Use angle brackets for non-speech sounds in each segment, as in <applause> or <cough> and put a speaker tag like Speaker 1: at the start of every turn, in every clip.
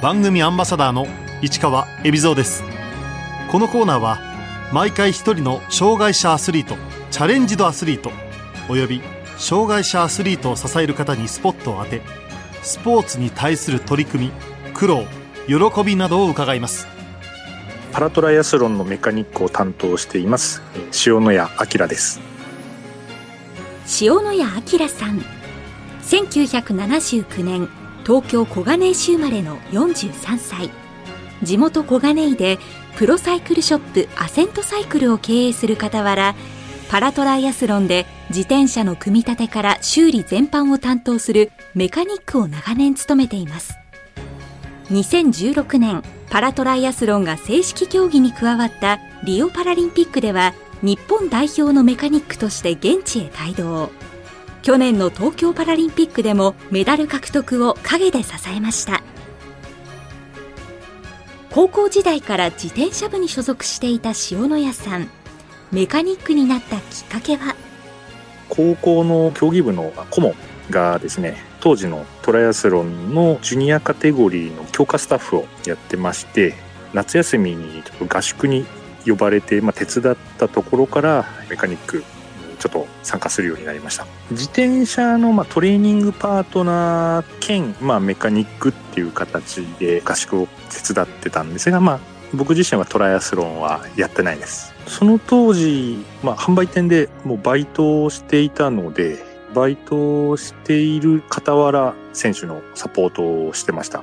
Speaker 1: 番組アンバサダーの市川恵比蔵です。このコーナーは毎回一人の障害者アスリートチャレンジドアスリートおよび障害者アスリートを支える方にスポットを当てスポーツに対する取り組み苦労喜びなどを伺います。
Speaker 2: パラトライアスロンのメカニックを担当しています塩野谷明です。
Speaker 3: 塩野谷明さん。1979年東京小金井市生まれの43歳。地元小金井でプロサイクルショップアセントサイクルを経営する傍らパラトライアスロンで自転車の組み立てから修理全般を担当するメカニックを長年務めています。2016年パラトライアスロンが正式競技に加わったリオパラリンピックでは日本代表のメカニックとして現地へ帯同。去年の東京パラリンピックでもメダル獲得を陰で支えました。高校時代から自転車部に所属していた塩谷さん。メカニックになったきっかけは？
Speaker 2: 高校の競技部の顧問がですね当時のトライアスロンのジュニアカテゴリーの強化スタッフをやってまして夏休みにちょっと合宿に呼ばれて、まあ、手伝ったところからメカニックちょっと参加するようになりました。自転車のまあトレーニングパートナー兼、まあ、メカニックっていう形で合宿を手伝ってたんですが、まあ、僕自身はトライアスロンはやってないです。その当時、まあ、販売店でもうバイトをしていたのでバイトをしている傍ら選手のサポートをしてました。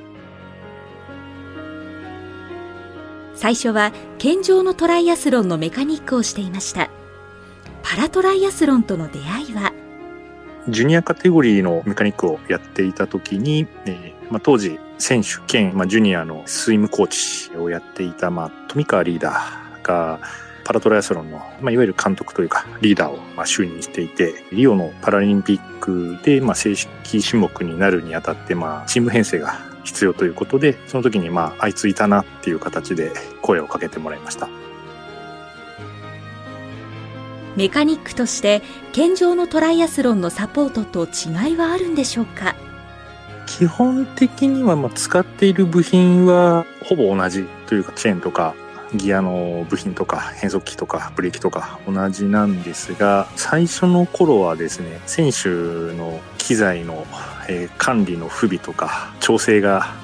Speaker 3: 最初は健常のトライアスロンのメカニックをしていました。パラトライアスロンとの出会いは？
Speaker 2: ジュニアカテゴリーのメカニックをやっていた時に、えーまあ、当時選手兼、まあ、ジュニアのスイムコーチをやっていた、まあ、富川リーダーがパラトライアスロンの、まあ、いわゆる監督というかリーダーをまあ就任していてリオのパラリンピックでまあ正式種目になるにあたってまあチーム編成が必要ということでその時にまああいついたなっていう形で声をかけてもらいました。
Speaker 3: メカニックとして健常のトライアスロンのサポートと違いはあるんでしょうか？
Speaker 2: 基本的にはまあ使っている部品はほぼ同じというかチェーンとかギアの部品とか変速機とかブレーキとか同じなんですが最初の頃はですね選手の機材の、え管理の不備とか調整が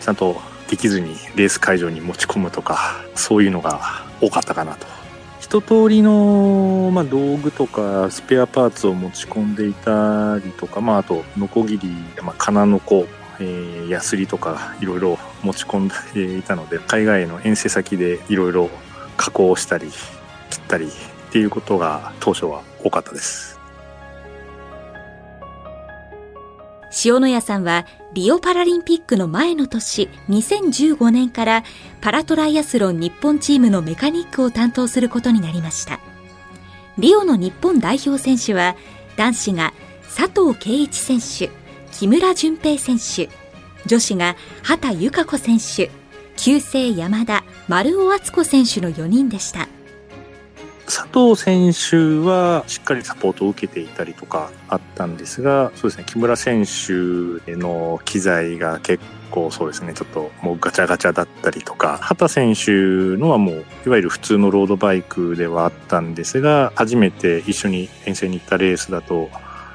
Speaker 2: ちゃんとできずにレース会場に持ち込むとかそういうのが多かったかなと。一通りの、まあ、道具とかスペアパーツを持ち込んでいたりとか、まあ、あとノコギリ、まあ、金の子えー、ヤスリとかいろいろ持ち込んでいたので海外の遠征先でいろいろ加工したり切ったりっていうことが当初は多かったです。
Speaker 3: 塩谷さんはリオパラリンピックの前の年2015年からパラトライアスロン日本チームのメカニックを担当することになりました。リオの日本代表選手は男子が佐藤圭一選手木村淳平選手女子が畑由香子選手旧姓山田丸尾敦子選手の4人でした。
Speaker 2: 佐藤選手はしっかりサポートを受けていたりとかあったんですがそうですね木村選手への機材が結構そうですねちょっともうガチャガチャだったりとか畑選手のはもういわゆる普通のロードバイクではあったんですが初めて一緒に遠征に行ったレースだと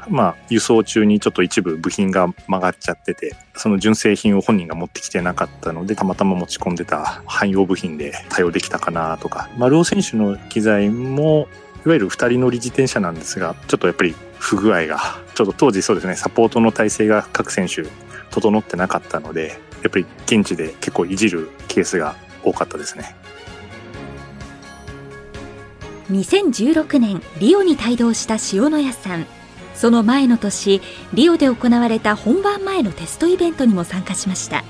Speaker 2: まあ、輸送中にちょっと一部部品が曲がっちゃってて、その純正品を本人が持ってきてなかったので、たまたま持ち込んでた汎用部品で対応できたかなとか、丸尾選手の機材も、いわゆる二人乗り自転車なんですが、ちょっとやっぱり不具合が、ちょっと当時そうですね、サポートの体制が各選手整ってなかったので、やっぱり現地で結構いじるケースが多かったですね。
Speaker 3: 2016年リオに帯同した塩谷さんその前の年リオで行われた本番前のテストイベントにも参加しました。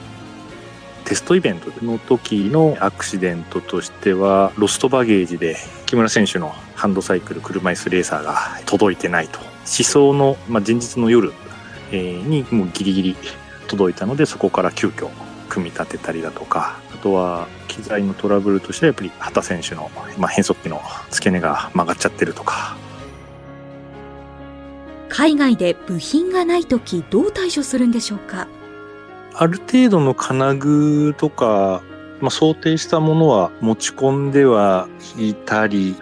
Speaker 2: テストイベントの時のアクシデントとしてはロストバゲージで木村選手のハンドサイクル車椅子レーサーが届いてないと。思想の、まあ、前日の夜にもうギリギリ届いたのでそこから急遽組み立てたりだとかあとは機材のトラブルとしてはやっぱり畑選手の、まあ、変速機の付け根が曲がっちゃってるとか
Speaker 3: 海外で部品がない時どう対処するんでしょうか？
Speaker 2: ある程度の金具とか、まあ、想定したものは持ち込んではいたり、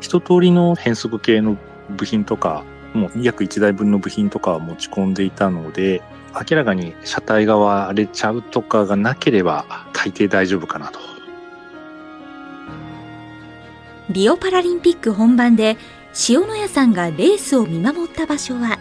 Speaker 2: 一通りの変速系の部品とか、もう約1台分の部品とかは持ち込んでいたので、明らかに車体が割れちゃうとかがなければ大抵大丈夫かなと。
Speaker 3: リオパラリンピック本番で塩谷さんがレースを見守った場所は？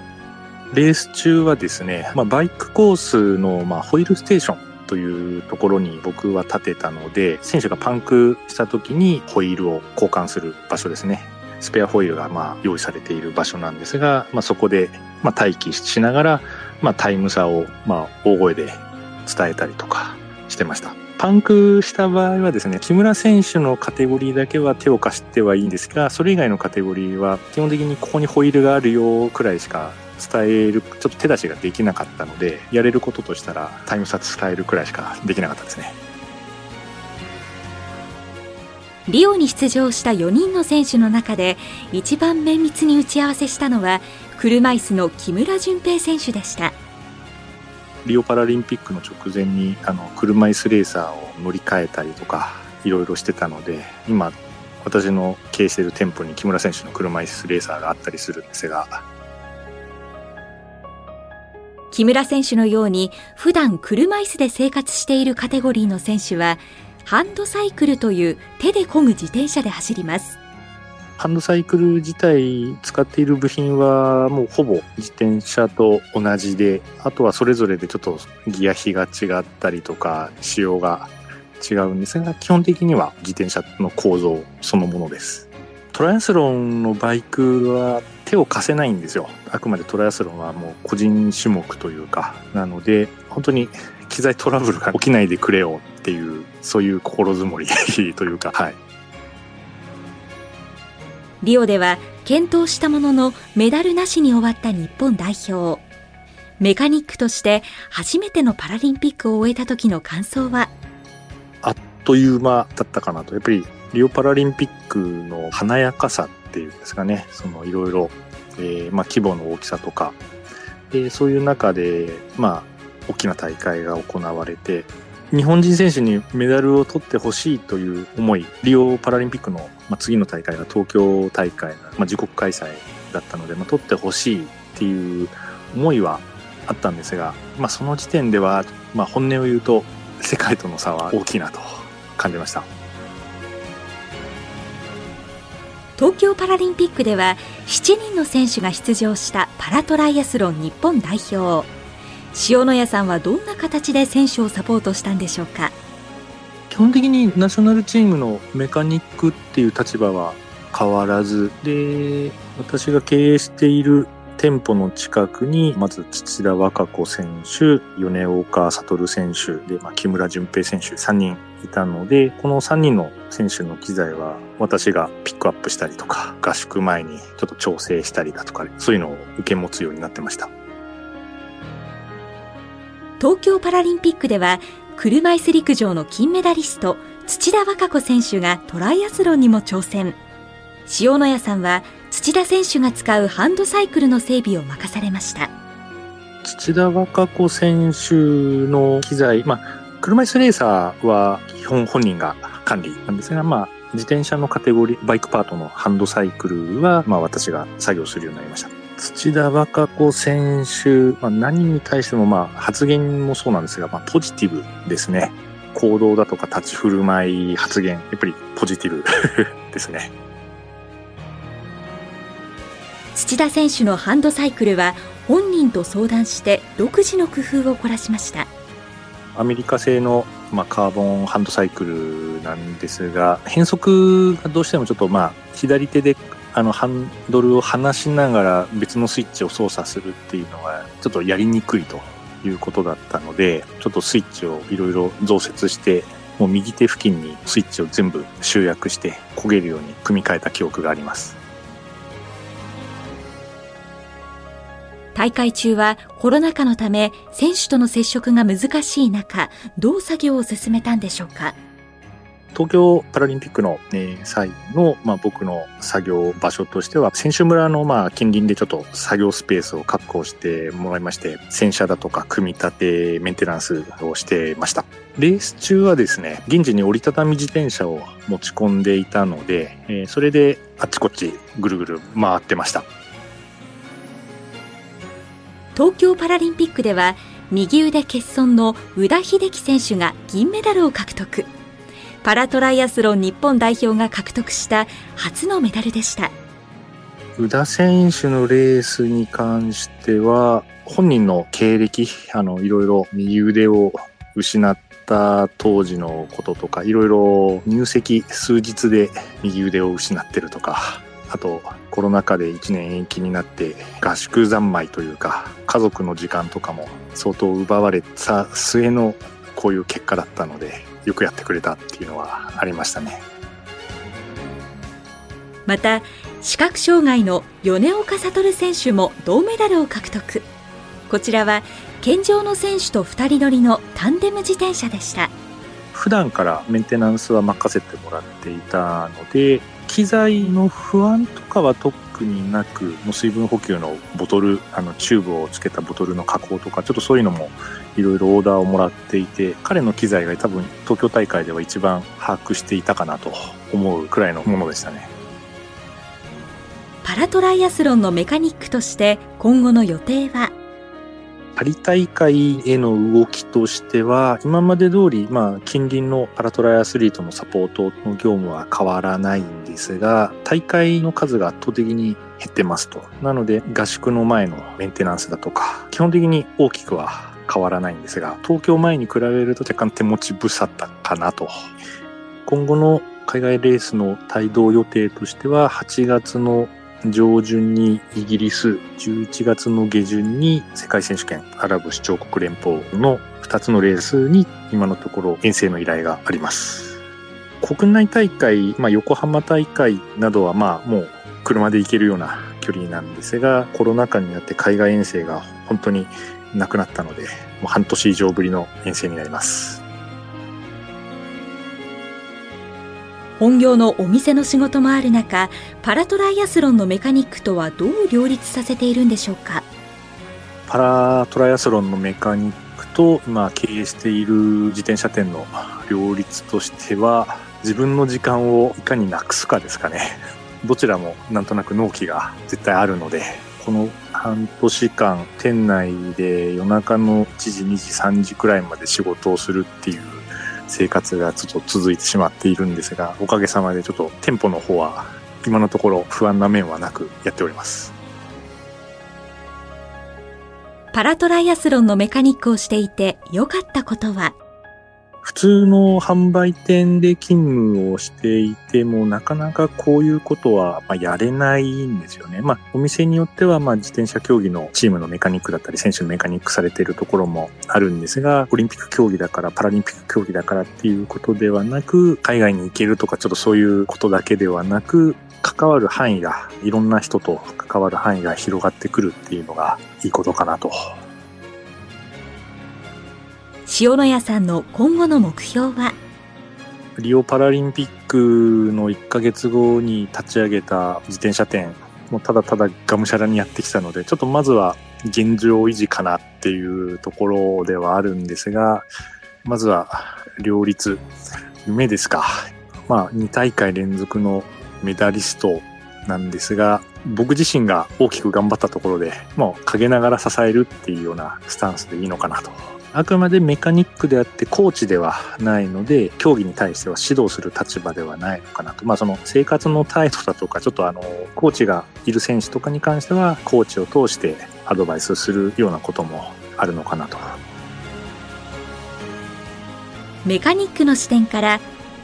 Speaker 2: レース中はですね、まあ、バイクコースの、まあ、ホイールステーションというところに僕は立てたので、選手がパンクした時にホイールを交換する場所ですね。スペアホイールがまあ用意されている場所なんですが、まあ、そこでまあ待機しながら、まあ、タイム差をまあ大声で伝えたりとかしてました。パンクした場合はですね、木村選手のカテゴリーだけは手を貸してはいいんですが、それ以外のカテゴリーは基本的にここにホイールがあるよくらいしか伝える、ちょっと手出しができなかったので、やれることとしたらタイム差伝えるくらいしかできなかったですね。
Speaker 3: リオに出場した4人の選手の中で一番綿密に打ち合わせしたのは車椅子の木村淳平選手でした
Speaker 2: リオパラリンピックの直前にあの車椅子レーサーを乗り換えたりとかいろいろしてたので今私の経営している店舗に木村選手の車椅子レーサーがあったりするんですが。
Speaker 3: 木村選手のように普段車椅子で生活しているカテゴリーの選手はハンドサイクルという手で漕ぐ自転車で走ります。
Speaker 2: ハンドサイクル自体使っている部品はもうほぼ自転車と同じで、あとはそれぞれでちょっとギア比が違ったりとか、仕様が違うんですが、基本的には自転車の構造そのものです。トライアスロンのバイクは手を貸せないんですよ。あくまでトライアスロンはもう個人種目というか、なので、本当に機材トラブルが起きないでくれよっていう、そういう心づもり <laughs> というか、はい。
Speaker 3: リオでは健闘したもののメダルなしに終わった日本代表。メカニックとして初めてのパラリンピックを終えた時の感想は？
Speaker 2: あっという間だったかなと。やっぱりリオパラリンピックの華やかさっていうんですかね。そのいろいろ、えー、まあ規模の大きさとか、でそういう中で、まあ大きな大会が行われて、日本人選手にメダルを取ってほしいという思い、リオパラリンピックの、まあ、次の大会が東京大会、まあ、自国開催だったので、まあ、取ってほしいっていう思いはあったんですが、まあ、その時点では、まあ、本音を言うと世界との差は大きいなと感じました。
Speaker 3: 東京パラリンピックでは7人の選手が出場したパラトライアスロン日本代表。塩谷さんはどんな形で選手をサポートしたんでしょうか？
Speaker 2: 基本的にナショナルチームのメカニックっていう立場は変わらずで私が経営している店舗の近くにまず土田和歌子選手米岡悟選手で、まあ、木村淳平選手3人いたのでこの3人の選手の機材は私がピックアップしたりとか合宿前にちょっと調整したりだとかそういうのを受け持つようになってました。
Speaker 3: 東京パラリンピックでは車椅子陸上の金メダリスト土田和歌子選手がトライアスロンにも挑戦塩野谷さんは土田選手が使うハンドサイクルの整備を任されました
Speaker 2: 土田和歌子選手の機材、まあ、車椅子レーサーは基本本人が管理なんですが、まあ、自転車のカテゴリー、バイクパートのハンドサイクルは、まあ、私が作業するようになりました。土田和歌子選手、まあ、何に対してもまあ発言もそうなんですが、まあ、ポジティブですね。行動だとか立ち振る舞い、発言、やっぱりポジティブ <laughs> ですね。
Speaker 3: 土田選手のハンドサイクルは本人と相談して独自の工夫を凝らしました。
Speaker 2: アメリカ製の、まあ、カーボンハンドサイクルなんですが、変速がどうしてもちょっとまあ左手であのハンドルを離しながら別のスイッチを操作するっていうのはちょっとやりにくいということだったのでちょっとスイッチをいろいろ増設してもう右手付近にスイッチを全部集約して焦げるように組み替えた記憶があります。
Speaker 3: 大会中はコロナ禍のため選手との接触が難しい中どう作業を進めたんでしょうか？
Speaker 2: 東京パラリンピックの、ね、際の、まあ、僕の作業場所としては、選手村の、まあ、近隣でちょっと作業スペースを確保してもらいまして、洗車だとか組み立て、メンテナンスをしてました。レース中はですね、現地に折りたたみ自転車を持ち込んでいたので、えー、それであっちこっちぐるぐる回ってました。
Speaker 3: 東京パラリンピックでは右腕欠損の宇田秀樹選手が銀メダルを獲得パラトライアスロン日本代表が獲得した初のメダルでした。
Speaker 2: 宇田選手のレースに関しては本人の経歴あのいろいろ右腕を失った当時のこととかいろいろ入籍数日で右腕を失ってるとかあとコロナ禍で1年延期になって合宿三昧というか家族の時間とかも相当奪われた末のこういう結果だったのでよくやってくれたっていうのはありましたね。
Speaker 3: また視覚障害の米岡悟選手も銅メダルを獲得。こちらは健常の選手と2人乗りのタンデム自転車でした。
Speaker 2: 普段からメンテナンスは任せてもらっていたので機材の不安とかは特になく、の水分補給のボトル、あの、チューブをつけたボトルの加工とか、ちょっとそういうのもいろいろオーダーをもらっていて、彼の機材が多分東京大会では一番把握していたかなと思うくらいのものでしたね。
Speaker 3: パラトライアスロンのメカニックとして今後の予定は
Speaker 2: パリ大会への動きとしては、今まで通り、まあ、近隣のパラトライアスリートのサポートの業務は変わらないんですが、大会の数が圧倒的に減ってますと。なので、合宿の前のメンテナンスだとか、基本的に大きくは変わらないんですが、東京前に比べると若干手持ち無沙汰かなと。今後の海外レースの帯同予定としては、8月の上旬にイギリス、11月の下旬に世界選手権アラブ首長国連邦の2つのレースに今のところ遠征の依頼があります。国内大会、まあ、横浜大会などはまあもう車で行けるような距離なんですが、コロナ禍になって海外遠征が本当になくなったので、もう半年以上ぶりの遠征になります。
Speaker 3: 本業のお店の仕事もある中パラトライアスロンのメカニックとはどう両立させているんでしょうか？
Speaker 2: パラトライアスロンのメカニックと今経営している自転車店の両立としては自分の時間をいかになくすかですかね。<laughs> どちらもなんとなく納期が絶対あるのでこの半年間店内で夜中の1時2時3時くらいまで仕事をするっていう生活がちょっと続いてしまっているんですが、おかげさまでちょっと店舗の方は今のところ不安な面はなくやっております。
Speaker 3: パラトライアスロンのメカニックをしていて良かったことは？
Speaker 2: 普通の販売店で勤務をしていても、なかなかこういうことはまやれないんですよね。まあ、お店によっては、まあ、自転車競技のチームのメカニックだったり、選手のメカニックされているところもあるんですが、オリンピック競技だから、パラリンピック競技だからっていうことではなく、海外に行けるとか、ちょっとそういうことだけではなく、関わる範囲が、いろんな人と関わる範囲が広がってくるっていうのがいいことかなと
Speaker 3: 塩谷さんの今後の目標は？
Speaker 2: リオパラリンピックの1ヶ月後に立ち上げた自転車店もうただただがむしゃらにやってきたのでちょっとまずは現状維持かなっていうところではあるんですがまずは両立夢ですか。まあ2大会連続のメダリストなんですが僕自身が大きく頑張ったところでもう陰ながら支えるっていうようなスタンスでいいのかなと。あくまでメカニックであってコーチではないので、競技に対しては指導する立場ではないのかなと。まあその生活の態度だとか、ちょっとあの、コーチがいる選手とかに関しては、コーチを通してアドバイスするようなこともあるのかなと。
Speaker 3: メカニックの視点から、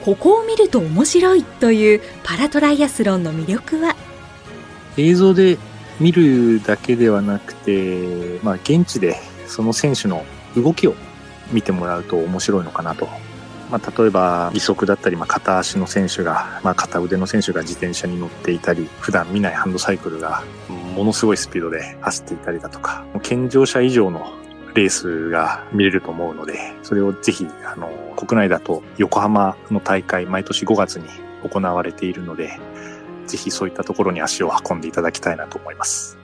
Speaker 3: ここを見ると面白いというパラトライアスロンの魅力は？
Speaker 2: 映像で見るだけではなくて、まあ現地でその選手の動きを見てもらうと面白いのかなと。まあ、例えば義足だったり、まあ、片足の選手が、まあ、片腕の選手が自転車に乗っていたり、普段見ないハンドサイクルがものすごいスピードで走っていたりだとか、健常者以上のレースが見れると思うので、それをぜひ、あの、国内だと横浜の大会、毎年5月に行われているので、ぜひそういったところに足を運んでいただきたいなと思います。